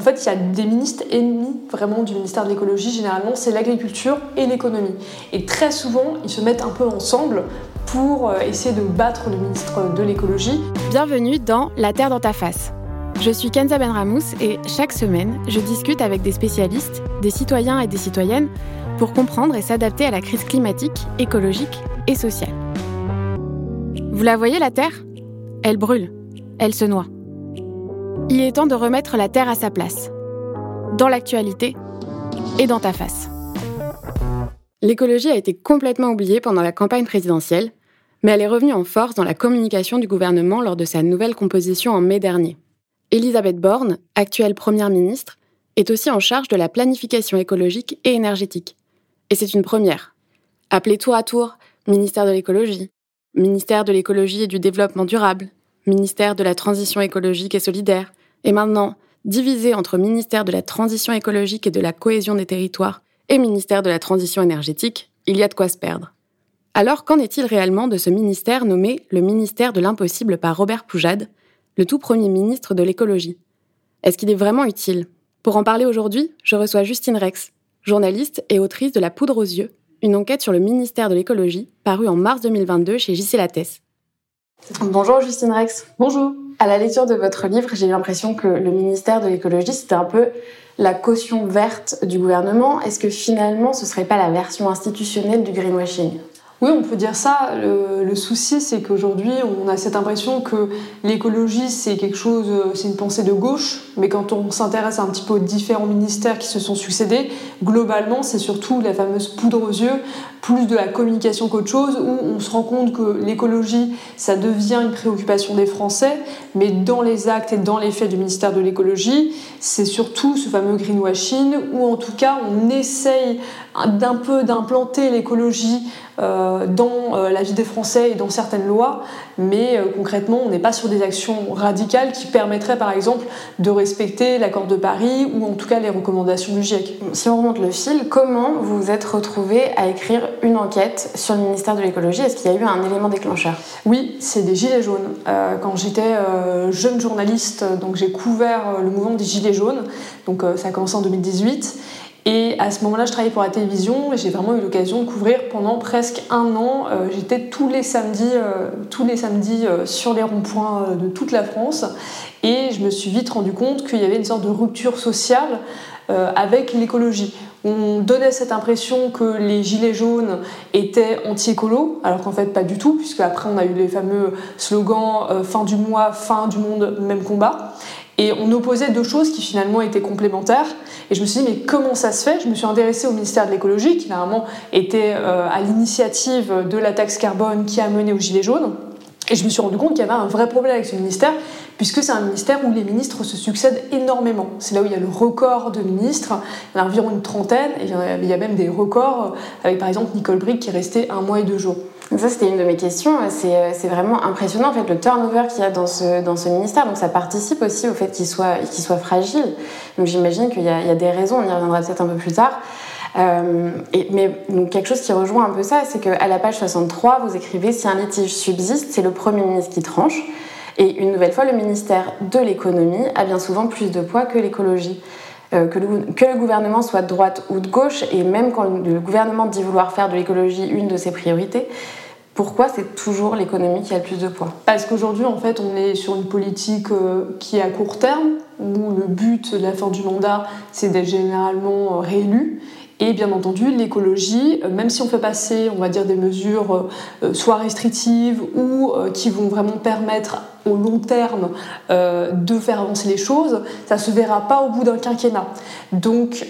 En fait, il y a des ministres ennemis vraiment du ministère de l'écologie, généralement, c'est l'agriculture et l'économie. Et très souvent, ils se mettent un peu ensemble pour euh, essayer de battre le ministre de l'écologie. Bienvenue dans La Terre dans ta face. Je suis Kenza Benramous et chaque semaine, je discute avec des spécialistes, des citoyens et des citoyennes pour comprendre et s'adapter à la crise climatique, écologique et sociale. Vous la voyez, la Terre? Elle brûle, elle se noie. Il est temps de remettre la Terre à sa place, dans l'actualité et dans ta face. L'écologie a été complètement oubliée pendant la campagne présidentielle, mais elle est revenue en force dans la communication du gouvernement lors de sa nouvelle composition en mai dernier. Elisabeth Borne, actuelle Première ministre, est aussi en charge de la planification écologique et énergétique. Et c'est une première. Appelée tour à tour ministère de l'écologie, ministère de l'écologie et du développement durable, ministère de la transition écologique et solidaire, et maintenant divisé entre ministère de la transition écologique et de la cohésion des territoires et ministère de la transition énergétique, il y a de quoi se perdre. Alors qu'en est-il réellement de ce ministère nommé le ministère de l'impossible par Robert Poujade, le tout premier ministre de l'écologie? Est-ce qu'il est vraiment utile? Pour en parler aujourd'hui, je reçois Justine Rex, journaliste et autrice de La poudre aux yeux, une enquête sur le ministère de l'écologie parue en mars 2022 chez JC Lattès. Bonjour Justine Rex. Bonjour. À la lecture de votre livre, j'ai l'impression que le ministère de l'écologie, c'était un peu la caution verte du gouvernement. Est-ce que finalement, ce ne serait pas la version institutionnelle du greenwashing? Oui, on peut dire ça. Le, souci, c'est qu'aujourd'hui, on a cette impression que l'écologie, c'est quelque chose, c'est une pensée de gauche. Mais quand on s'intéresse un petit peu aux différents ministères qui se sont succédés, globalement, c'est surtout la fameuse poudre aux yeux, plus de la communication qu'autre chose, où on se rend compte que l'écologie, ça devient une préoccupation des Français. Mais dans les actes et dans les faits du ministère de l'écologie, c'est surtout ce fameux greenwashing, où en tout cas, on essaye d'un peu d'implanter l'écologie euh, dans euh, la vie des Français et dans certaines lois, mais euh, concrètement, on n'est pas sur des actions radicales qui permettraient par exemple de respecter l'accord de Paris ou en tout cas les recommandations du GIEC. Si on remonte le fil, comment vous vous êtes retrouvé à écrire une enquête sur le ministère de l'écologie? Est-ce qu'il y a eu un élément déclencheur? Oui, c'est des Gilets jaunes. quand j'étais jeune journaliste, donc j'ai couvert le mouvement des Gilets jaunes, donc ça a commencé en 2018. Et à ce moment-là, je travaillais pour la télévision et j'ai vraiment eu l'occasion de couvrir pendant presque un an. Euh, j'étais tous les samedis, euh, tous les samedis euh, sur les ronds-points de toute la France et je me suis vite rendu compte qu'il y avait une sorte de rupture sociale avec l'écologie. On donnait cette impression que les gilets jaunes étaient anti-écolo, alors qu'en fait pas du tout, puisque après on a eu les fameux slogans fin du mois, fin du monde, même combat. Et on opposait deux choses qui finalement étaient complémentaires. Et je me suis dit, mais comment ça se fait? Je me suis intéressée au ministère de l'écologie, qui normalement était euh, à l'initiative de la taxe carbone qui a mené aux Gilets jaunes. Et je me suis rendu compte qu'il y avait un vrai problème avec ce ministère, puisque c'est un ministère où les ministres se succèdent énormément. C'est là où il y a le record de ministres, il y a environ une trentaine, et il y a même des records, avec par exemple Nicole Brick qui est restée un mois et deux jours. Ça, c'était une de mes questions. Euh, c'est vraiment impressionnant, en fait, le turnover qu'il y a dans ce, ministère. Donc, ça participe aussi au fait qu'il soit, fragile. Donc, j'imagine qu'il y, a des raisons. On y reviendra peut-être un peu plus tard. Euh, mais donc, quelque chose qui rejoint un peu ça, c'est qu'à la page 63, vous écrivez Si un litige subsiste, c'est le Premier ministre qui tranche. Et une nouvelle fois, le ministère de l'économie a bien souvent plus de poids que l'écologie. Euh, que, le, gouvernement soit de droite ou de gauche, et même quand le gouvernement dit vouloir faire de l'écologie une de ses priorités, pourquoi c'est toujours l'économie qui a le plus de poids Parce qu'aujourd'hui, en fait, on est sur une politique euh, qui est à court terme, où le but de la fin du mandat, c'est d'être généralement euh, réélu. Et bien entendu, l'écologie, euh, même si on fait passer, on va dire, des mesures soit restrictives ou qui vont vraiment permettre au long terme de faire avancer les choses, ça ne se verra pas au bout d'un quinquennat. Donc,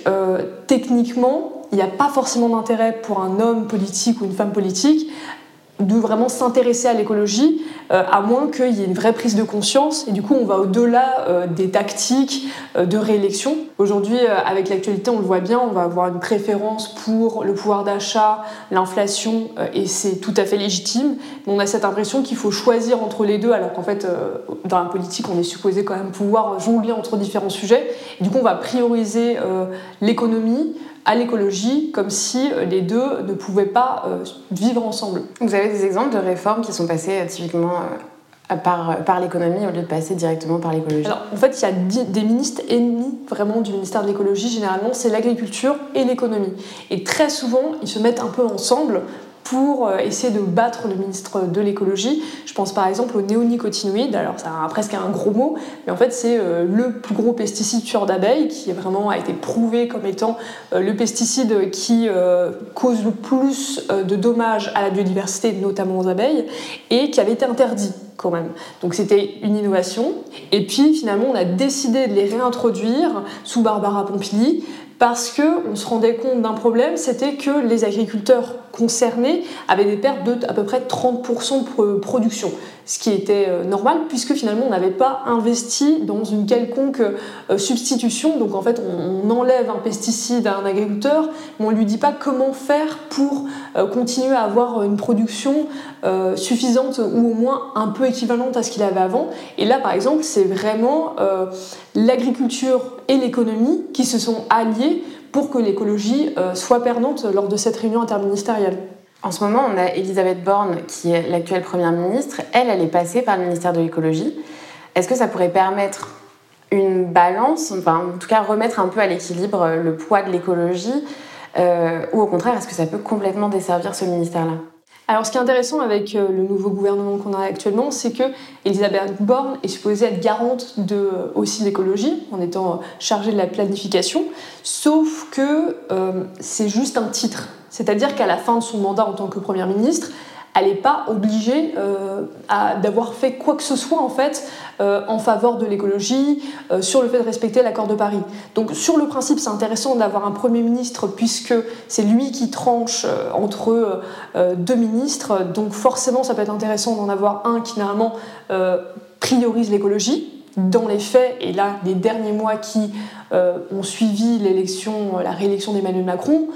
techniquement, il n'y a pas forcément d'intérêt pour un homme politique ou une femme politique de vraiment s'intéresser à l'écologie, euh, à moins qu'il y ait une vraie prise de conscience. Et du coup, on va au-delà euh, des tactiques euh, de réélection. Aujourd'hui, avec l'actualité, on le voit bien, on va avoir une préférence pour le pouvoir d'achat, l'inflation, et c'est tout à fait légitime. Mais on a cette impression qu'il faut choisir entre les deux, alors qu'en fait, dans la politique, on est supposé quand même pouvoir jongler entre différents sujets. Et du coup, on va prioriser l'économie à l'écologie comme si euh, les deux ne pouvaient pas euh, vivre ensemble. Vous avez des exemples de réformes qui sont passées euh, typiquement par, par l'économie au lieu de passer directement par l'écologie? Alors, en fait, il y a des ministres ennemis vraiment du ministère de l'écologie. Généralement, c'est l'agriculture et l'économie. Et très souvent, ils se mettent un peu ensemble pour euh, essayer de battre le ministre de l'écologie. Je pense par exemple aux néonicotinoïdes, alors ça a presque un gros mot, mais en fait c'est euh, le plus gros pesticide tueur d'abeilles qui vraiment a été prouvé comme étant euh, le pesticide qui cause le plus de dommages à la biodiversité, notamment aux abeilles, et qui avait été interdit quand même. Donc c'était une innovation. Et puis finalement, on a décidé de les réintroduire sous Barbara Pompili parce qu'on se rendait compte d'un problème, c'était que les agriculteurs concernés avaient des pertes de à peu près 30% de production, ce qui était euh, normal puisque finalement on n'avait pas investi dans une quelconque euh, substitution. Donc en fait on enlève un pesticide à un agriculteur, mais on ne lui dit pas comment faire pour euh, continuer à avoir une production suffisante ou au moins un peu équivalente à ce qu'il avait avant. Et là par exemple c'est vraiment l'agriculture et l'économie qui se sont alliés pour que l'écologie euh, soit perdante lors de cette réunion interministérielle. En ce moment, on a Elisabeth Borne, qui est l'actuelle Première ministre. Elle, elle est passée par le ministère de l'écologie. Est-ce que ça pourrait permettre une balance, enfin en tout cas remettre un peu à l'équilibre le poids de l'écologie, euh, ou au contraire, est-ce que ça peut complètement desservir ce ministère-là? Alors, ce qui est intéressant avec euh, le nouveau gouvernement qu'on a actuellement, c'est que Elisabeth Borne est supposée être garante de, euh, aussi l'écologie, en étant euh, chargée de la planification, sauf que c'est juste un titre. C'est-à-dire qu'à la fin de son mandat en tant que Première ministre, elle n'est pas obligée euh, d'avoir fait quoi que ce soit en fait euh, en faveur de l'écologie, euh, sur le fait de respecter l'accord de Paris. Donc sur le principe, c'est intéressant d'avoir un Premier ministre puisque c'est lui qui tranche entre deux ministres. Donc forcément, ça peut être intéressant d'en avoir un qui normalement priorise l'écologie dans les faits, et là, les derniers mois qui ont suivi l'élection, la réélection d'Emmanuel Macron,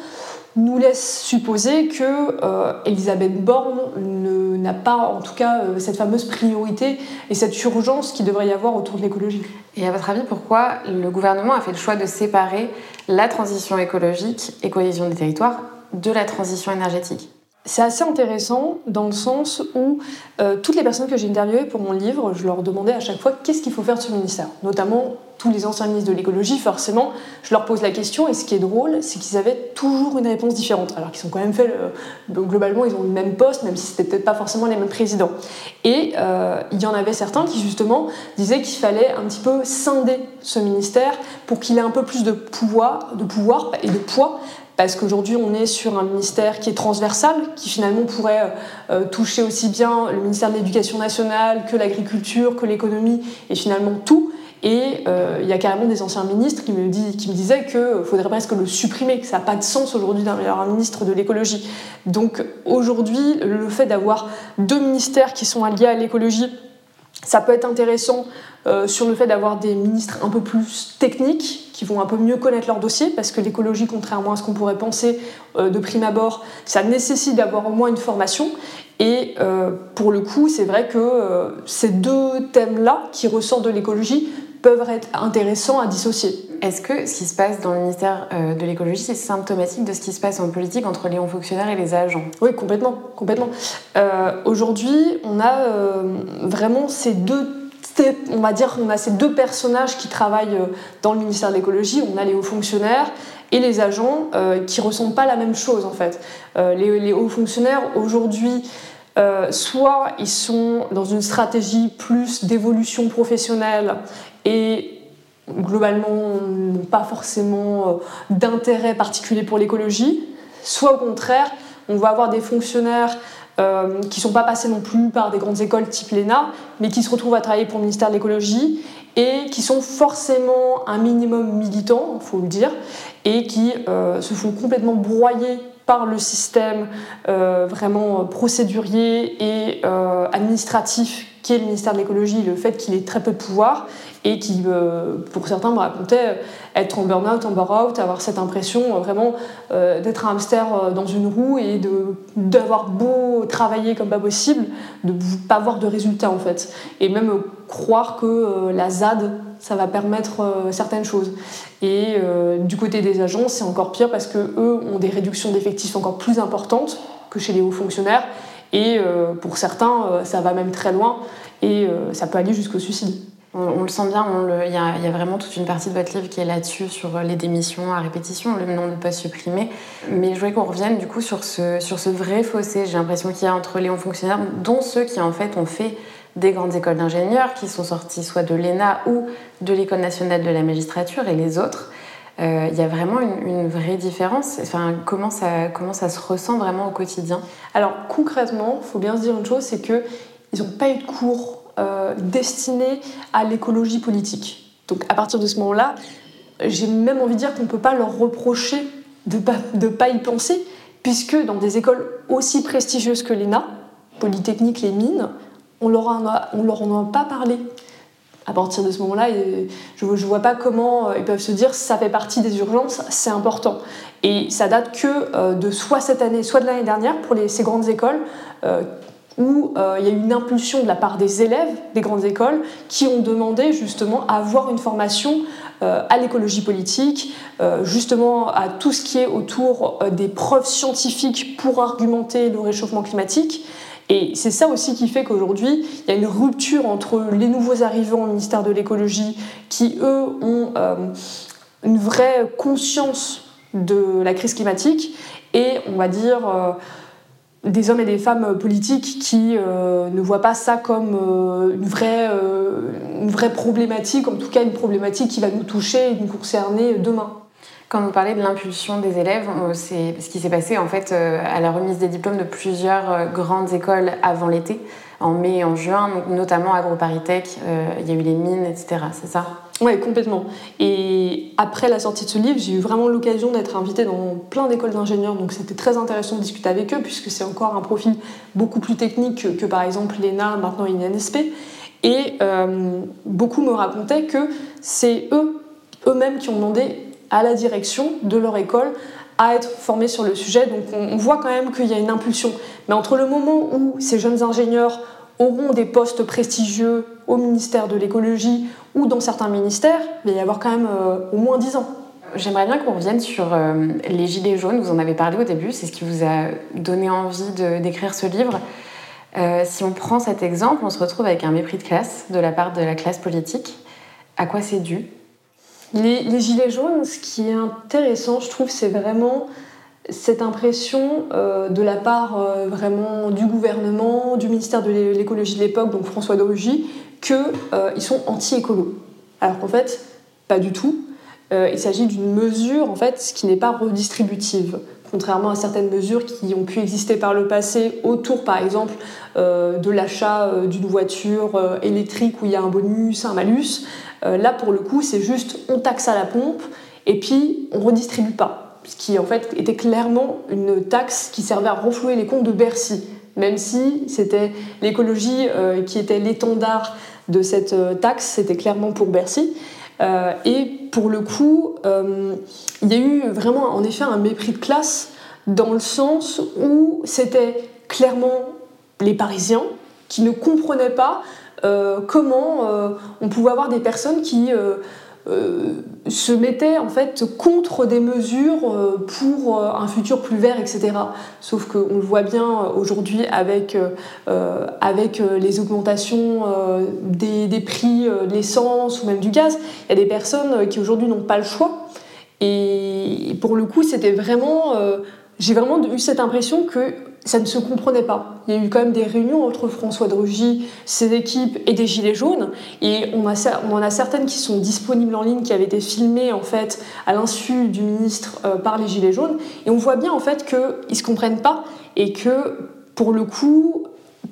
nous laisse supposer que euh, Elisabeth Borne n'a pas, en tout cas, euh, cette fameuse priorité et cette urgence qu'il devrait y avoir autour de l'écologie. Et à votre avis, pourquoi le gouvernement a fait le choix de séparer la transition écologique et cohésion des territoires de la transition énergétique? C'est assez intéressant dans le sens où euh, toutes les personnes que j'ai interviewées pour mon livre, je leur demandais à chaque fois qu'est-ce qu'il faut faire de ce ministère? Notamment tous les anciens ministres de l'écologie, forcément, je leur pose la question et ce qui est drôle, c'est qu'ils avaient toujours une réponse différente. Alors qu'ils sont quand même fait, euh, globalement, ils ont le même poste, même si c'était peut-être pas forcément les mêmes présidents. Et euh, il y en avait certains qui justement disaient qu'il fallait un petit peu scinder ce ministère pour qu'il ait un peu plus de pouvoir, de pouvoir et de poids parce qu'aujourd'hui on est sur un ministère qui est transversal, qui finalement pourrait euh, toucher aussi bien le ministère de l'Éducation nationale que l'agriculture, que l'économie, et finalement tout. Et euh, il y a carrément des anciens ministres qui me, disaient qu'il faudrait presque le supprimer, que ça n'a pas de sens aujourd'hui d'avoir un ministre de l'écologie. Donc aujourd'hui, le fait d'avoir deux ministères qui sont alliés à l'écologie, ça peut être intéressant sur le fait d'avoir des ministres un peu plus techniques, qui vont un peu mieux connaître leur dossier, parce que l'écologie, contrairement à ce qu'on pourrait penser euh, de prime abord, ça nécessite d'avoir au moins une formation. Et euh, pour le coup, c'est vrai que euh, ces deux thèmes-là, qui ressortent de l'écologie, peuvent être intéressants à dissocier. Est-ce que ce qui se passe dans le ministère de l'écologie, c'est symptomatique de ce qui se passe en politique entre les hauts fonctionnaires et les agents? Oui, complètement. complètement. Aujourd'hui, on a vraiment ces deux on va dire qu'on a ces deux personnages qui travaillent euh, dans le ministère de l'écologie. On a les hauts fonctionnaires et les agents euh, qui ressentent pas la même chose en fait. Euh, les, hauts fonctionnaires aujourd'hui, soit ils sont dans une stratégie plus d'évolution professionnelle et globalement n'ont pas forcément d'intérêt particulier pour l'écologie, soit au contraire, on va avoir des fonctionnaires euh, qui ne sont pas passés non plus par des grandes écoles type l'ENA, mais qui se retrouvent à travailler pour le ministère de l'écologie et qui sont forcément un minimum militants, il faut le dire, et qui euh, se font complètement broyer par le système euh, vraiment procédurier et administratif qui est le ministère de l'écologie, le fait qu'il ait très peu de pouvoir et qui, euh, pour certains, me racontait être en burn-out, en bore-out, avoir cette impression euh, vraiment euh, d'être un hamster dans une roue et d'avoir beau travailler comme pas possible, de pas avoir de résultats en fait. Et même croire que la ZAD, ça va permettre certaines choses. Et du côté des agents, c'est encore pire parce qu'eux ont des réductions d'effectifs encore plus importantes que chez les hauts fonctionnaires. Et pour certains, ça va même très loin. et ça peut aller jusqu'au suicide. On, le sent bien, il y, a vraiment toute une partie de votre livre qui est là-dessus, sur les démissions à répétition, le nombre de postes supprimés. Mais je voulais qu'on revienne du coup sur ce, sur ce vrai fossé, j'ai l'impression qu'il y a entre les hauts fonctionnaires, dont ceux qui en fait ont fait des grandes écoles d'ingénieurs, qui sont sortis soit de l'ENA ou de l'École nationale de la magistrature, et les autres. Euh, il y a vraiment une, vraie différence. Enfin, comment ça, comment ça se ressent vraiment au quotidien? Alors concrètement, il faut bien se dire une chose, c'est qu'ils n'ont pas eu de cours euh, destinés à l'écologie politique. Donc à partir de ce moment-là, j'ai même envie de dire qu'on ne peut pas leur reprocher de ne pas, y penser, puisque dans des écoles aussi prestigieuses que l'ENA, Polytechnique, les mines, on leur leur en a pas parlé à partir de ce moment-là, je ne vois pas comment euh, ils peuvent se dire ça fait partie des urgences, c'est important. Et ça date que euh, de soit cette année, soit de l'année dernière pour ces grandes écoles, euh, où il y a eu une impulsion de la part des élèves des grandes écoles qui ont demandé justement à avoir une formation à l'écologie politique, justement à tout ce qui est autour des preuves scientifiques pour argumenter le réchauffement climatique. Et c'est ça aussi qui fait qu'aujourd'hui, il y a une rupture entre les nouveaux arrivants au ministère de l'écologie, qui, eux, ont euh, une vraie conscience de la crise climatique, et on va dire euh, des hommes et des femmes politiques qui euh, ne voient pas ça comme une, vraie, une vraie problématique, en tout cas une problématique qui va nous toucher et nous concerner demain. Quand vous parlez de l'impulsion des élèves, c'est ce qui s'est passé en fait euh, à la remise des diplômes de plusieurs euh, grandes écoles avant l'été, en mai et en juin, notamment AgroParisTech, euh, il y a eu les mines, etc. C'est ça? Oui, complètement. Et après la sortie de ce livre, j'ai eu vraiment l'occasion d'être invitée dans plein d'écoles d'ingénieurs, donc c'était très intéressant de discuter avec eux, puisque c'est encore un profil beaucoup plus technique que, par exemple l'ENA, maintenant INSP. Et beaucoup me racontaient que c'est eux, eux-mêmes, qui ont demandé à la direction de leur école à être formés sur le sujet. Donc on, voit quand même qu'il y a une impulsion. Mais entre le moment où ces jeunes ingénieurs auront des postes prestigieux au ministère de l'écologie ou dans certains ministères, il va y avoir quand même euh, au moins 10 ans. J'aimerais bien qu'on revienne sur euh, les gilets jaunes. Vous en avez parlé au début, c'est ce qui vous a donné envie d'écrire ce livre. Euh, si on prend cet exemple, on se retrouve avec un mépris de classe de la part de la classe politique. À quoi c'est dû? Les, gilets jaunes, ce qui est intéressant, je trouve, c'est vraiment cette impression euh, de la part euh, vraiment du gouvernement, du ministère de l'écologie de l'époque, donc François de Rugy, qu'ils euh, sont anti-écolo. Alors qu'en fait, pas du tout. il s'agit d'une mesure en fait qui n'est pas redistributive contrairement à certaines mesures qui ont pu exister par le passé autour, par exemple, de l'achat d'une voiture électrique où il y a un bonus, un malus. Euh, là, pour le coup, c'est juste on taxe à la pompe et puis on redistribue pas. Ce qui en fait était clairement une taxe qui servait à renflouer les comptes de Bercy, même si c'était l'écologie euh, qui était l'étendard de cette euh, taxe, c'était clairement pour Bercy. Et pour le coup, il y a eu vraiment en effet un mépris de classe dans le sens où c'était clairement les Parisiens qui ne comprenaient pas euh, comment euh, on pouvait avoir des personnes qui euh, se mettaient en fait contre des mesures pour un futur plus vert, etc. Sauf qu'on le voit bien aujourd'hui avec, avec les augmentations des, des, prix de l'essence ou même du gaz. Il y a des personnes qui aujourd'hui n'ont pas le choix. Et pour le coup, c'était vraiment. J'ai vraiment eu cette impression que ça ne se comprenait pas. Il y a eu quand même des réunions entre François de ses équipes et des Gilets jaunes, et on, en a certaines qui sont disponibles en ligne, qui avaient été filmées en fait à l'insu du ministre euh, par les Gilets jaunes, et on voit bien en fait qu'ils ne se comprennent pas et que pour le coup,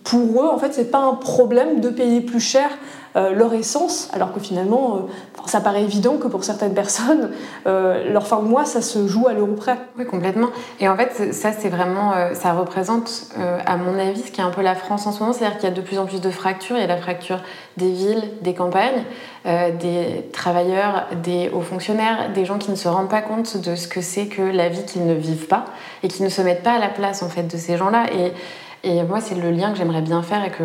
pour eux, en fait, c'est pas un problème de payer plus cher leur essence, alors que finalement, euh, ça paraît évident que pour certaines personnes, euh, leur fin de mois, ça se joue à l'euro près. Oui, complètement. Et en fait, ça, c'est vraiment, ça représente, à mon avis, ce qui est un peu la France en ce moment, c'est-à-dire qu'il y a de plus en plus de fractures. Il y a la fracture des villes, des campagnes, des travailleurs, des hauts fonctionnaires, des gens qui ne se rendent pas compte de ce que c'est que la vie qu'ils ne vivent pas et qui ne se mettent pas à la place en fait de ces gens-là. Et moi, c'est le lien que j'aimerais bien faire et que,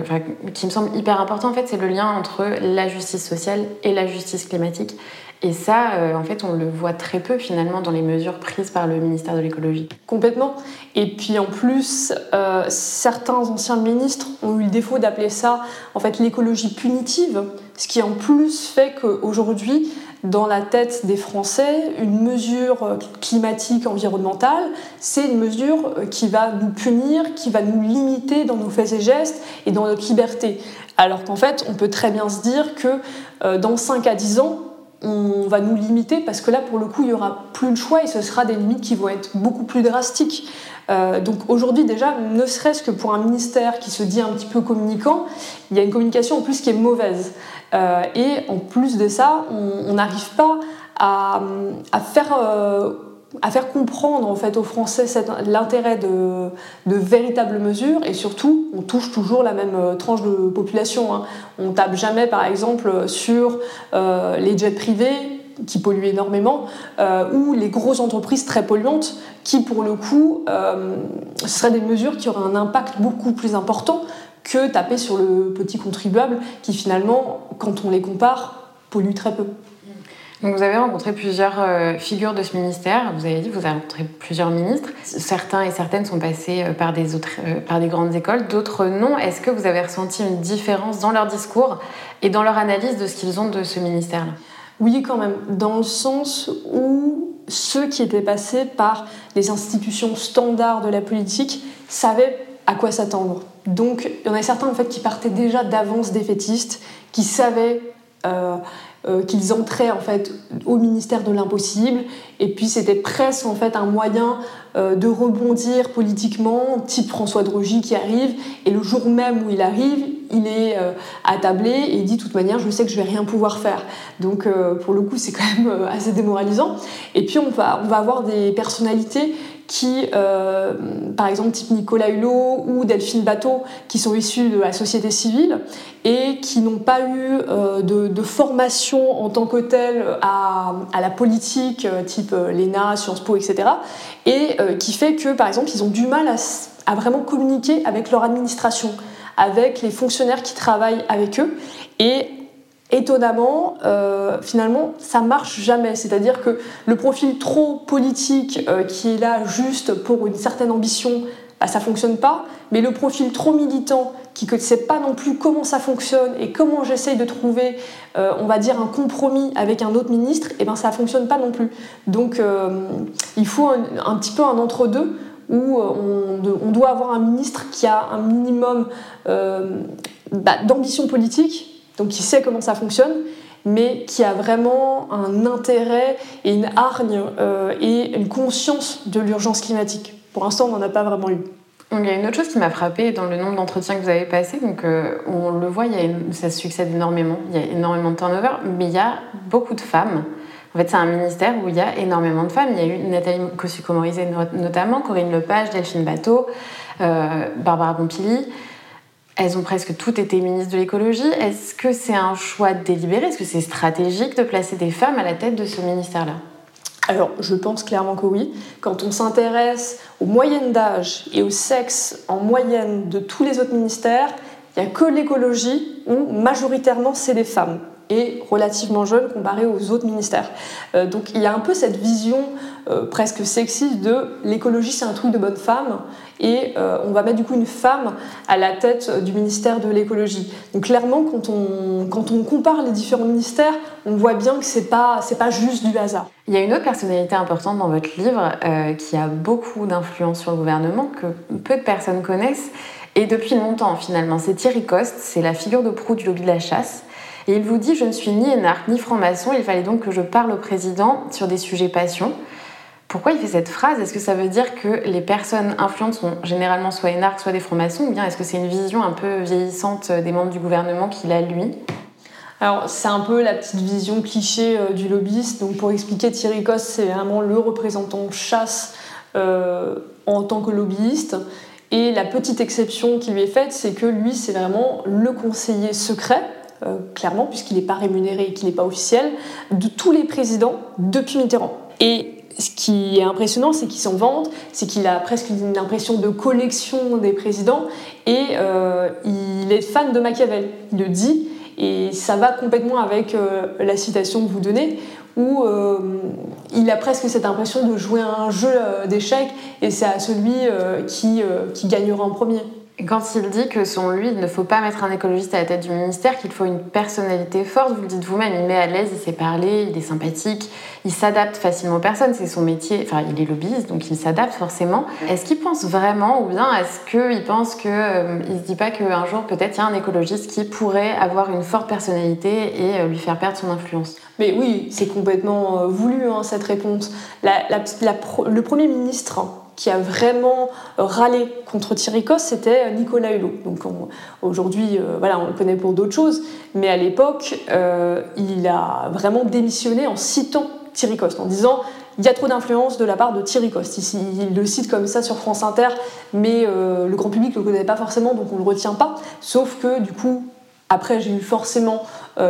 qui me semble hyper important, en fait, c'est le lien entre la justice sociale et la justice climatique. Et ça, euh, en fait, on le voit très peu finalement dans les mesures prises par le ministère de l'écologie. Complètement. Et puis en plus, euh, certains anciens ministres ont eu le défaut d'appeler ça en fait l'écologie punitive, ce qui en plus fait qu'aujourd'hui, dans la tête des Français, une mesure climatique environnementale, c'est une mesure qui va nous punir, qui va nous limiter dans nos faits et gestes et dans notre liberté. Alors qu'en fait, on peut très bien se dire que euh, dans 5 à 10 ans, on va nous limiter parce que là, pour le coup, il n'y aura plus le choix et ce sera des limites qui vont être beaucoup plus drastiques. Euh, donc aujourd'hui déjà, ne serait-ce que pour un ministère qui se dit un petit peu communicant, il y a une communication en plus qui est mauvaise. Euh, et en plus de ça, on n'arrive pas à, faire à faire comprendre en fait aux Français l'intérêt de, véritables mesures et surtout on touche toujours la même euh, tranche de population. Hein. On tape jamais par exemple sur euh, les jets privés qui polluent énormément euh, ou les grosses entreprises très polluantes qui pour le coup seraient des mesures qui auraient un impact beaucoup plus important que taper sur le petit contribuable qui finalement quand on les compare pollue très peu. Donc vous avez rencontré plusieurs euh, figures de ce ministère. Vous avez dit que vous avez rencontré plusieurs ministres. Certains et certaines sont passés euh, par des, autres, euh, par des grandes écoles, d'autres non. Est-ce que vous avez ressenti une différence dans leur discours et dans leur analyse de ce qu'ils ont de ce ministère-là? Oui, quand même, dans le sens où ceux qui étaient passés par les institutions standards de la politique savaient à quoi s'attendre. Donc il y en a certains en fait qui partaient déjà d'avance défaitistes, qui savaient euh, qu'ils entraient en fait au ministère de l'impossible. Et puis c'était presque en fait un moyen euh, de rebondir politiquement type François de qui arrive. Et le jour même où il arrive il est euh, attablé et dit de toute manière je sais que je vais rien pouvoir faire. Donc pour le coup c'est quand même assez démoralisant. Et puis on va, on va avoir des personnalités qui, euh, par exemple, type Nicolas Hulot ou Delphine Bateau, qui sont issus de la société civile et qui n'ont pas eu euh, de, formation en tant que telle à, la politique, euh, type l'ENA, Sciences Po, etc. Et qui fait que, par exemple, ils ont du mal à, à vraiment communiquer avec leur administration avec les fonctionnaires qui travaillent avec eux. Et étonnamment, euh, finalement, ça marche jamais. C'est-à-dire que le profil trop politique euh, qui est là juste pour une certaine ambition, bah, ça fonctionne pas. Mais le profil trop militant qui ne sait pas non plus comment ça fonctionne et comment j'essaye de trouver, euh, on va dire, un compromis avec un autre ministre, et eh ben ça fonctionne pas non plus. Donc il faut un, petit peu un entre-deux où on, doit avoir un ministre qui a un minimum bah, d'ambition politique donc qui sait comment ça fonctionne, mais qui a vraiment un intérêt et une hargne euh, et une conscience de l'urgence climatique. Pour l'instant, on n'en a pas vraiment eu. il y a une autre chose qui m'a frappée dans le nombre d'entretiens que vous avez passés. Donc, euh, on le voit, il y ça succède énormément. Il y a énormément de turnover, mais il y a beaucoup de femmes. En fait, c'est un ministère où il y a énormément de femmes. Il y a eu Nathalie Kosciusko-Morizet notamment, Corinne Lepage, Delphine Bateau, euh, Barbara Pompili. Elles ont presque toutes été ministres de l'écologie. Est-ce que c'est un choix délibéré? Est-ce que c'est stratégique de placer des femmes à la tête de ce ministère-là? Alors, je pense clairement que oui. Quand on s'intéresse aux moyennes d'âge et au sexe en moyenne de tous les autres ministères, il n'y a que l'écologie où majoritairement c'est des femmes et relativement jeunes comparé aux autres ministères. Euh, donc il y a un peu cette vision euh, presque sexiste de l'écologie c'est un truc de bonne femme et euh, on va mettre du coup une femme à la tête du ministère de l'écologie. Donc clairement, quand on, quand on compare les différents ministères, on voit bien que c'est pas c'est pas juste du hasard. Il y a une autre personnalité importante dans votre livre qui a beaucoup d'influence sur le gouvernement que peu de personnes connaissent et depuis longtemps finalement. C'est Thierry Coste, c'est la figure de proue du lobby de la chasse. Et il vous dit Je ne suis ni énarque ni franc-maçon, il fallait donc que je parle au président sur des sujets passion. Pourquoi il fait cette phrase? Est-ce que ça veut dire que les personnes influentes sont généralement soit énarques, soit des francs-maçons? Ou bien est-ce que c'est une vision un peu vieillissante des membres du gouvernement qu'il a, lui? Alors, c'est un peu la petite vision cliché euh, du lobbyiste. Donc, pour expliquer, Thierry Coste, c'est vraiment le représentant chasse euh, en tant que lobbyiste. Et la petite exception qui lui est faite, c'est que lui, c'est vraiment le conseiller secret, euh, clairement, puisqu'il n'est pas rémunéré et qu'il n'est pas officiel, de tous les présidents depuis Mitterrand. Et ce qui est impressionnant, c'est qu'il s'en vante, c'est qu'il a presque une impression de collection des présidents et euh, il est fan de Machiavel. Il le dit et ça va complètement avec euh, la citation que vous donnez où il a presque cette impression de jouer à un jeu d'échecs et c'est à celui qui, qui gagnera en premier. Quand il dit que selon lui, il ne faut pas mettre un écologiste à la tête du ministère, qu'il faut une personnalité forte, vous le dites vous-même, il met à l'aise, il sait parler, il est sympathique, il s'adapte facilement aux personnes, c'est son métier, enfin il est lobbyiste, donc il s'adapte forcément. Est-ce qu'il pense vraiment, ou bien est-ce qu'il pense qu'il euh, ne se dit pas qu'un jour peut-être il y a un écologiste qui pourrait avoir une forte personnalité et euh, lui faire perdre son influence? Mais oui, c'est complètement euh, voulu hein, cette réponse. le Premier ministre qui a vraiment euh, râlé contre Thierry c'était Nicolas Hulot. Donc aujourd'hui, euh, voilà, on le connaît pour d'autres choses, mais à l'époque, euh, il a vraiment démissionné en citant Thierry en disant il y a trop d'influence de la part de Thierry Coste. il le cite comme ça sur France Inter, mais le grand public ne le connaît pas forcément, donc on ne le retient pas. Sauf que du coup, après, j'ai eu forcément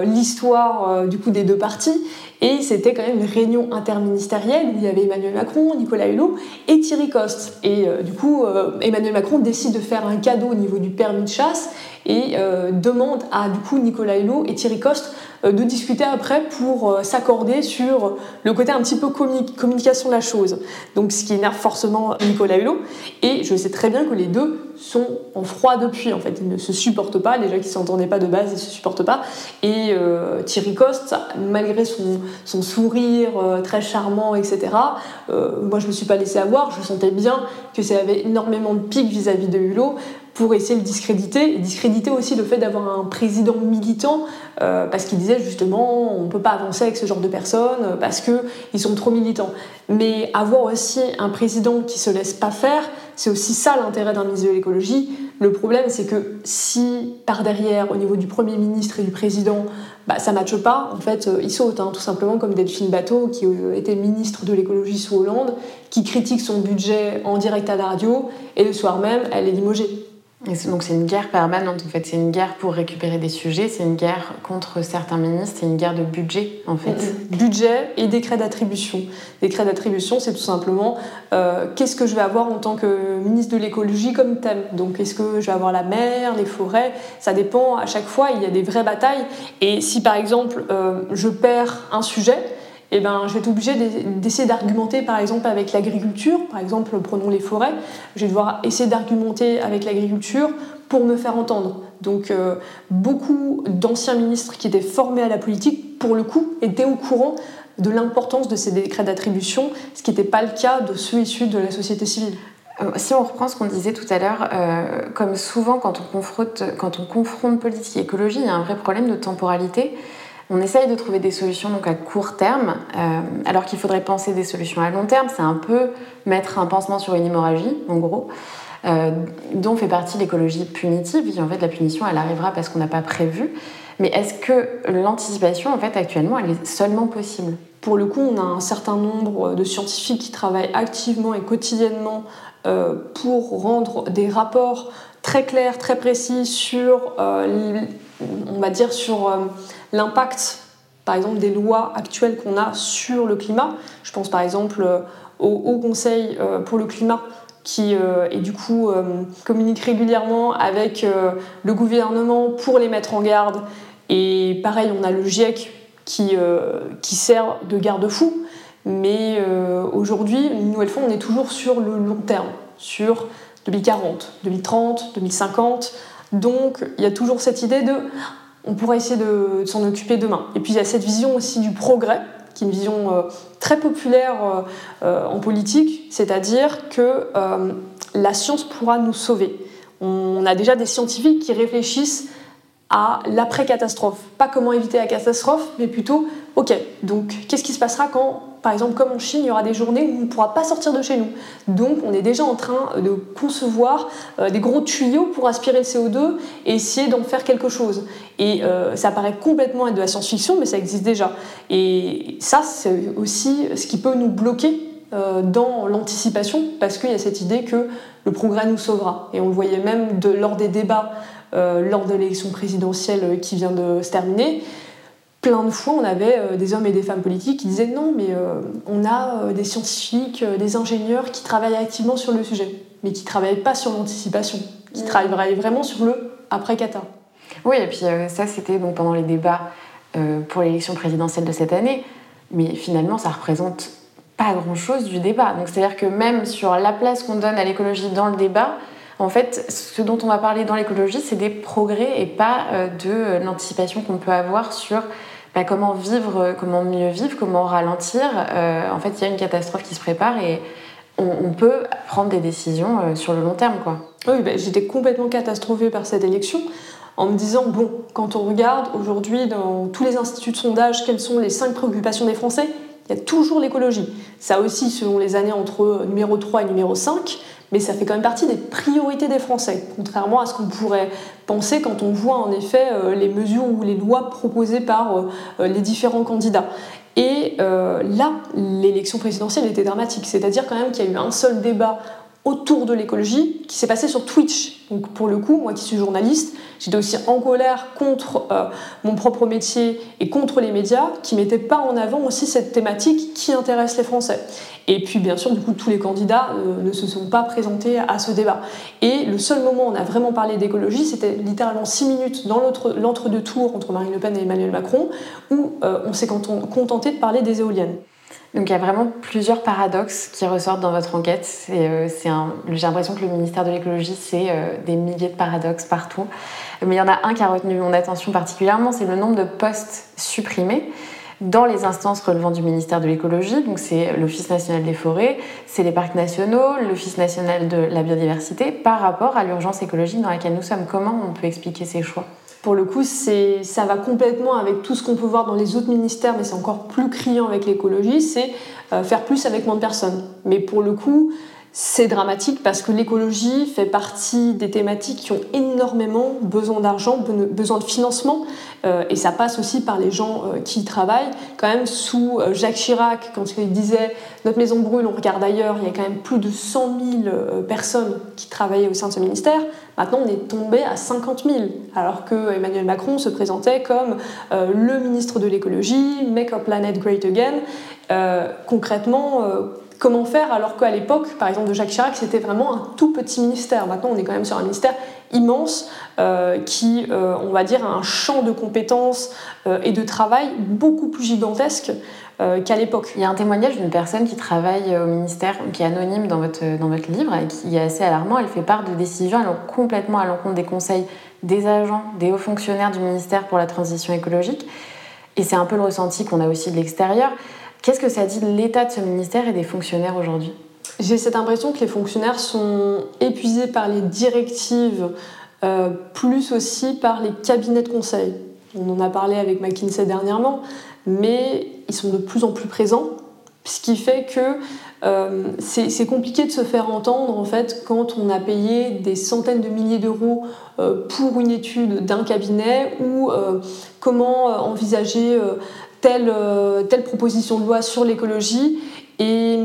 l'histoire du coup des deux parties et c'était quand même une réunion interministérielle où il y avait Emmanuel Macron, Nicolas Hulot et Thierry Coste. Et euh, du coup, euh, Emmanuel Macron décide de faire un cadeau au niveau du permis de chasse et euh, demande à du coup Nicolas Hulot et Thierry Coste de discuter après pour s'accorder sur le côté un petit peu communication de la chose. Donc ce qui énerve forcément Nicolas Hulot. Et je sais très bien que les deux sont en froid depuis. En fait, ils ne se supportent pas. Déjà qu'ils ne s'entendaient pas de base, ils ne se supportent pas. Et Thierry Coste, malgré son, son sourire euh, très charmant, etc. Euh, moi, je ne me suis pas laissé avoir, je sentais bien que ça avait énormément de pics vis-à-vis de Hulot pour essayer de discréditer, et discréditer aussi le fait d'avoir un président militant, euh, parce qu'il disait justement on ne peut pas avancer avec ce genre de personnes, parce qu'ils sont trop militants. Mais avoir aussi un président qui se laisse pas faire, c'est aussi ça l'intérêt d'un ministre de l'écologie. Le problème, c'est que si par derrière, au niveau du Premier ministre et du Président, bah, ça ne matche pas, en fait, euh, il saute, hein, tout simplement comme Delphine Bateau, qui euh, était ministre de l'écologie sous Hollande, qui critique son budget en direct à la radio, et le soir même, elle est limogée donc c'est une guerre permanente en fait, c'est une guerre pour récupérer des sujets, c'est une guerre contre certains ministres, c'est une guerre de budget en fait. Budget et décret d'attribution. Décret d'attribution, c'est tout simplement euh, qu'est-ce que je vais avoir en tant que ministre de l'écologie comme thème? Donc est-ce que je vais avoir la mer, les forêts? Ça dépend à chaque fois, il y a des vraies batailles. Et si par exemple euh, je perds un sujet, eh ben, je vais être obligée d'essayer d'argumenter par exemple avec l'agriculture, par exemple prenons les forêts, je vais devoir essayer d'argumenter avec l'agriculture pour me faire entendre. Donc euh, beaucoup d'anciens ministres qui étaient formés à la politique, pour le coup, étaient au courant de l'importance de ces décrets d'attribution, ce qui n'était pas le cas de ceux issus de la société civile. Euh, si on reprend ce qu'on disait tout à l'heure, euh, comme souvent quand on, confronte, quand on confronte politique et écologie, il y a un vrai problème de temporalité. On essaye de trouver des solutions donc à court terme, euh, alors qu'il faudrait penser des solutions à long terme. C'est un peu mettre un pansement sur une hémorragie, en gros, euh, dont fait partie l'écologie punitive. en fait, la punition, elle arrivera parce qu'on n'a pas prévu. Mais est-ce que l'anticipation, en fait, actuellement, elle est seulement possible? Pour le coup, on a un certain nombre de scientifiques qui travaillent activement et quotidiennement euh, pour rendre des rapports très clairs, très précis sur, on va dire, sur l'impact, par exemple, des lois actuelles qu'on a sur le climat. Je pense par exemple euh, au Haut Conseil euh, pour le climat qui euh, et du coup communique régulièrement avec le gouvernement pour les mettre en garde. Et pareil, on a le GIEC qui, qui sert de garde-fou. Mais aujourd'hui, une nouvelle fois, on est toujours sur le long terme, sur 2040, 2030, 2050. Donc il y a toujours cette idée de on pourra essayer de, s'en occuper demain. Et puis il y a cette vision aussi du progrès, qui est une vision euh, très populaire euh, euh, en politique, c'est-à-dire que la science pourra nous sauver. On a déjà des scientifiques qui réfléchissent à l'après-catastrophe. Pas comment éviter la catastrophe, mais plutôt, ok, donc qu'est-ce qui se passera quand, par exemple, comme en Chine, il y aura des journées où on ne pourra pas sortir de chez nous? Donc on est déjà en train de concevoir euh, des gros tuyaux pour aspirer le CO2 et essayer d'en faire quelque chose. Et euh, ça paraît complètement être de la science-fiction, mais ça existe déjà. Et ça, c'est aussi ce qui peut nous bloquer euh, dans l'anticipation, parce qu'il y a cette idée que le progrès nous sauvera. Et on le voyait même lors des débats lors de l'élection présidentielle qui vient de se terminer, plein de fois, on avait euh, des hommes et des femmes politiques qui disaient non, mais euh, on a des scientifiques, des ingénieurs qui travaillent activement sur le sujet, mais qui ne travaillent pas sur l'anticipation, qui mmh. travaillent vraiment sur le après-cata. Oui, et puis ça, c'était donc pendant les débats pour l'élection présidentielle de cette année. mais finalement ça représente pas grand-chose du débat. Donc c'est-à-dire que même sur la place qu'on donne à l'écologie dans le débat, en fait, ce dont on va parler dans l'écologie, c'est des progrès et pas euh, de l'anticipation qu'on peut avoir sur bah, comment vivre, comment mieux vivre, comment ralentir. Euh, en fait, il y a une catastrophe qui se prépare et on, peut prendre des décisions euh, sur le long terme. Quoi. Oui, bah, j'étais complètement catastrophée par cette élection en me disant, bon, quand on regarde aujourd'hui dans tous les instituts de sondage quelles sont les cinq préoccupations des Français, il y a toujours l'écologie. Ça aussi, selon les années entre numéro 3 et numéro 5, mais ça fait quand même partie des priorités des Français, contrairement à ce qu'on pourrait penser quand on voit en effet euh, les mesures ou les lois proposées par euh, euh, les différents candidats. Et là, l'élection présidentielle était dramatique, c'est-à-dire quand même qu'il y a eu un seul débat autour de l'écologie qui s'est passé sur Twitch. Donc pour le coup, moi qui suis journaliste, j'étais aussi en colère contre mon propre métier et contre les médias qui mettaient pas en avant aussi cette thématique qui intéresse les Français. Et puis, bien sûr, du coup, tous les candidats euh, ne se sont pas présentés à ce débat. Et le seul moment où on a vraiment parlé d'écologie, c'était littéralement six minutes dans l'entre-deux tours entre Marine Le Pen et Emmanuel Macron, où euh, on s'est contenté de parler des éoliennes. Donc il y a vraiment plusieurs paradoxes qui ressortent dans votre enquête. Euh, j'ai l'impression que le ministère de l'écologie, c'est des milliers de paradoxes partout. Mais il y en a un qui a retenu mon attention particulièrement, c'est le nombre de postes supprimés dans les instances relevant du ministère de l'écologie. Donc c'est l'Office national des forêts, c'est les parcs nationaux, l'Office national de la biodiversité, par rapport à l'urgence écologique dans laquelle nous sommes. Comment on peut expliquer ces choix? Pour le coup, ça va complètement avec tout ce qu'on peut voir dans les autres ministères, mais c'est encore plus criant avec l'écologie, c'est euh, faire plus avec moins de personnes. Mais pour le coup, c'est dramatique parce que l'écologie fait partie des thématiques qui ont énormément besoin d'argent, besoin de financement, euh, et ça passe aussi par les gens euh, qui y travaillent. Quand même, sous euh, Jacques Chirac, quand il disait Notre maison brûle, on regarde ailleurs, il y a quand même plus de 100 000 personnes qui travaillaient au sein de ce ministère. Maintenant, on est tombé à 50 000, alors que Emmanuel Macron se présentait comme le ministre de l'écologie, Make Our Planet Great Again. concrètement, Comment faire alors qu'à l'époque, par exemple de Jacques Chirac, c'était vraiment un tout petit ministère. Maintenant, on est quand même sur un ministère immense euh, qui, euh, on va dire, a un champ de compétences euh, et de travail beaucoup plus gigantesque qu'à l'époque. Il y a un témoignage d'une personne qui travaille au ministère, qui est anonyme dans votre, livre et qui est assez alarmant. Elle fait part de décisions allant complètement à l'encontre des conseils des agents, des hauts fonctionnaires du ministère pour la transition écologique. Et c'est un peu le ressenti qu'on a aussi de l'extérieur. Qu'est-ce que ça dit de l'état de ce ministère et des fonctionnaires aujourd'hui? J'ai cette impression que les fonctionnaires sont épuisés par les directives, euh, plus aussi par les cabinets de conseil. On en a parlé avec McKinsey dernièrement, mais ils sont de plus en plus présents, ce qui fait que euh, c'est compliqué de se faire entendre en fait quand on a payé des centaines de milliers d'euros euh, pour une étude d'un cabinet ou comment envisager telle, euh, telle proposition de loi sur l'écologie. Et,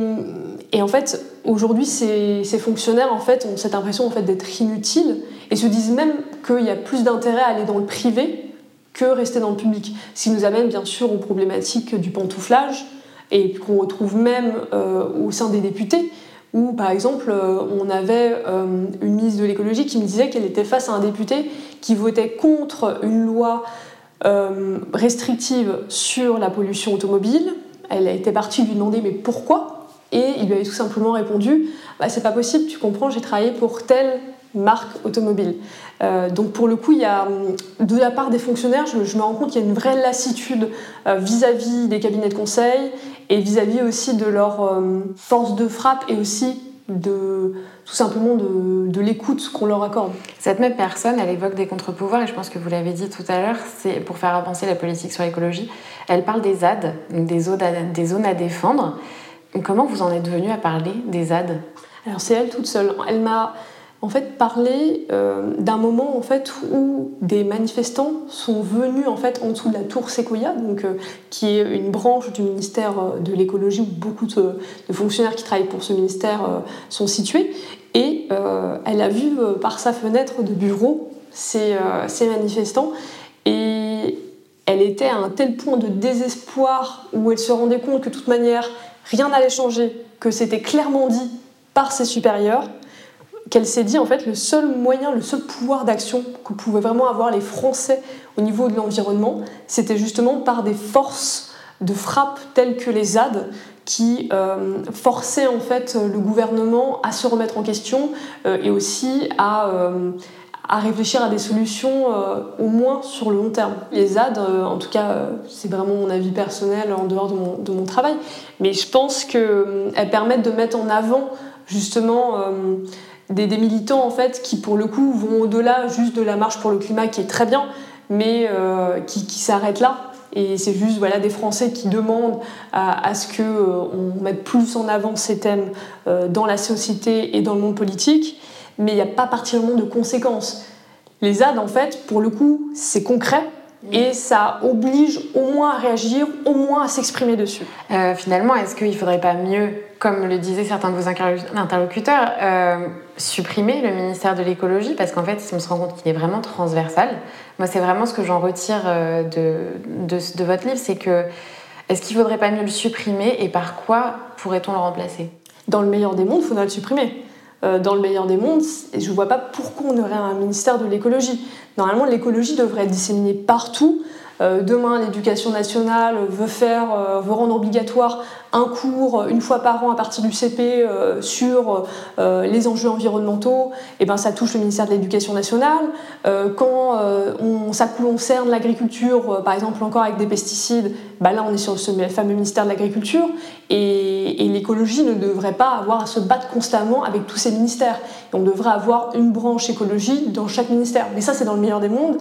et, en fait, aujourd'hui, ces, ces, fonctionnaires en fait, ont cette impression en fait, d'être inutiles et se disent même qu'il y a plus d'intérêt à aller dans le privé que rester dans le public. Ce qui nous amène bien sûr aux problématiques du pantouflage et qu'on retrouve même euh, au sein des députés où par exemple euh, on avait une ministre de l'écologie qui me disait qu'elle était face à un député qui votait contre une loi euh, restrictive sur la pollution automobile. Elle été partie lui demander mais pourquoi? Et il lui avait tout simplement répondu bah, c'est pas possible, tu comprends, j'ai travaillé pour telle marque automobile. Euh, donc pour le coup, il y a, de la part des fonctionnaires, je, me rends compte qu'il y a une vraie lassitude euh, vis-à-vis des cabinets de conseil et vis-à-vis -vis aussi de leur force de frappe et aussi de tout simplement de, l'écoute qu'on leur accorde. Cette même personne, elle évoque des contre-pouvoirs, et je pense que vous l'avez dit tout à l'heure, c'est pour faire avancer la politique sur l'écologie. Elle parle des ZAD, des zones à, des zones à défendre. Comment vous en êtes venu à parler des ZAD? Alors c'est elle toute seule. Elle m'a en fait parler euh, d'un moment en fait où des manifestants sont venus en fait en dessous de la tour Sequoia, donc euh, qui est une branche du ministère euh, de l'écologie où beaucoup de, fonctionnaires qui travaillent pour ce ministère sont situés, et elle a vu par sa fenêtre de bureau ces, ces manifestants. Et elle était à un tel point de désespoir où elle se rendait compte que de toute manière rien n'allait changer, que c'était clairement dit par ses supérieurs qu'elle s'est dit en fait le seul moyen, le seul pouvoir d'action que pouvaient vraiment avoir les Français au niveau de l'environnement, c'était justement par des forces de frappe telles que les ZAD qui euh, forçaient en fait le gouvernement à se remettre en question euh, et aussi à, euh, à, réfléchir à des solutions au moins sur le long terme. Les ZAD, en tout cas, c'est vraiment mon avis personnel en dehors de mon, de mon travail, mais je pense qu'elles permettent de mettre en avant justement des, des, militants en fait qui pour le coup vont au-delà juste de la marche pour le climat qui est très bien, mais qui, qui s'arrête là et c'est juste voilà, des Français qui demandent à, ce qu'on euh, mette plus en avant ces thèmes euh, dans la société et dans le monde politique, mais il n'y a pas particulièrement de conséquences. Les ZAD, en fait, pour le coup, c'est concret, et ça oblige au moins à réagir, au moins à s'exprimer dessus. Euh, finalement, est-ce qu'il ne faudrait pas mieux, comme le disaient certains de vos interlocuteurs, euh, supprimer le ministère de l'écologie Parce qu'en fait, on se rend compte qu'il est vraiment transversal. Moi, c'est vraiment ce que j'en retire euh, de, de, votre livre, c'est que est-ce qu'il ne faudrait pas mieux le supprimer et par quoi pourrait-on le remplacer? Dans le meilleur des mondes, il faudrait le supprimer. dans le meilleur des mondes, je ne vois pas pourquoi on aurait un ministère de l'écologie. Normalement, l'écologie devrait être disséminée partout. Euh, demain, l'éducation nationale veut faire, euh, veut rendre obligatoire un cours une fois par an à partir du CP euh, sur les enjeux environnementaux. Et eh ben, ça touche le ministère de l'Éducation nationale. quand on, ça concerne l'agriculture, par exemple encore avec des pesticides, bah là on est sur ce fameux ministère de l'Agriculture. Et, et l'écologie ne devrait pas avoir à se battre constamment avec tous ces ministères. Et on devrait avoir une branche écologie dans chaque ministère. Mais ça, c'est dans le meilleur des mondes.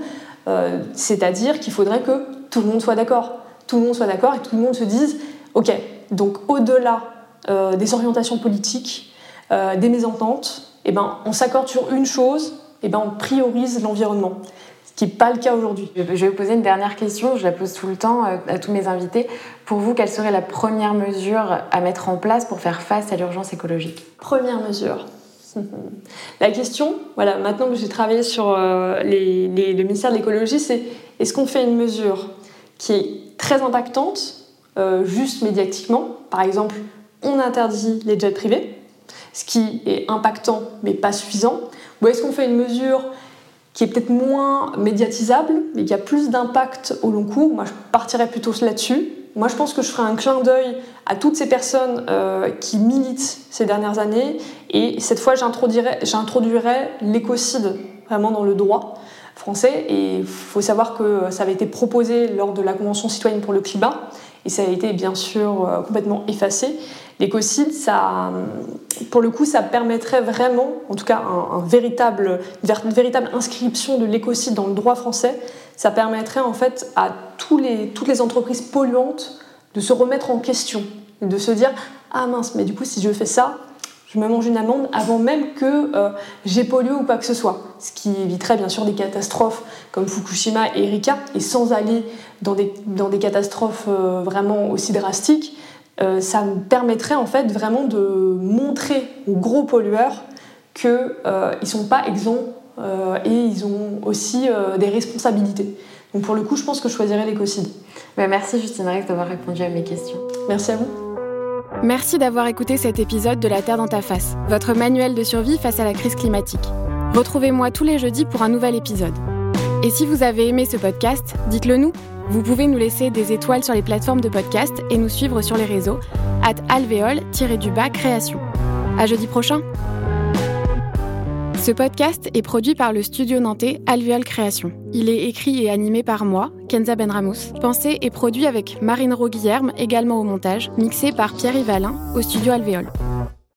Euh, c'est-à-dire qu'il faudrait que tout le monde soit d'accord. Tout le monde soit d'accord et que tout le monde se dise, OK, donc au-delà euh, des orientations politiques, euh, des mésententes, eh ben, on s'accorde sur une chose, eh ben, on priorise l'environnement. Ce qui n'est pas le cas aujourd'hui. Je vais vous poser une dernière question, je la pose tout le temps à tous mes invités. Pour vous, quelle serait la première mesure à mettre en place pour faire face à l'urgence écologique? Première mesure. La question, voilà, maintenant que j'ai travaillé sur euh, le ministère de l'écologie, c'est est-ce qu'on fait une mesure qui est très impactante, euh, juste médiatiquement, par exemple, on interdit les jets privés, ce qui est impactant mais pas suffisant, ou est-ce qu'on fait une mesure qui est peut-être moins médiatisable, mais qui a plus d'impact au long cours? Moi, je partirais plutôt là-dessus. Moi, je pense que je ferai un clin d'œil à toutes ces personnes euh, qui militent ces dernières années. Et cette fois, j'introduirai l'écocide vraiment dans le droit français. Et il faut savoir que ça avait été proposé lors de la Convention citoyenne pour le climat. Et ça a été bien sûr euh, complètement effacé. L'écocide, ça, pour le coup, ça permettrait vraiment, en tout cas une véritable inscription de l'écocide dans le droit français. Ça permettrait en fait à toutes les entreprises polluantes de se remettre en question, de se dire ah mince, mais du coup si je fais ça, je me mange une amende avant même que euh, j'ai pollué ou pas que ce soit. Ce qui éviterait bien sûr des catastrophes comme Fukushima et Erika, et sans aller dans des, catastrophes euh, vraiment aussi drastiques, euh, ça me permettrait en fait vraiment de montrer aux gros pollueurs qu'ils euh, ne sont pas exempts et ils ont aussi des responsabilités. Donc pour le coup, je pense que je choisirais l'écocide. Bah, merci Justine Rex d'avoir répondu à mes questions. Merci à vous. Merci d'avoir écouté cet épisode de La Terre dans ta face, votre manuel de survie face à la crise climatique. Retrouvez-moi tous les jeudis pour un nouvel épisode. Et si vous avez aimé ce podcast, dites-le nous. Vous pouvez nous laisser des étoiles sur les plateformes de podcast et nous suivre sur les réseaux at alvéole-du-bas création. À jeudi prochain! Ce podcast est produit par le studio nantais Alvéole Création. Il est écrit et animé par moi, Kenza Benramous. Pensé et produit avec Marine Roguillerme, également au montage, mixé par Pierre Yvalin au studio Alvéole.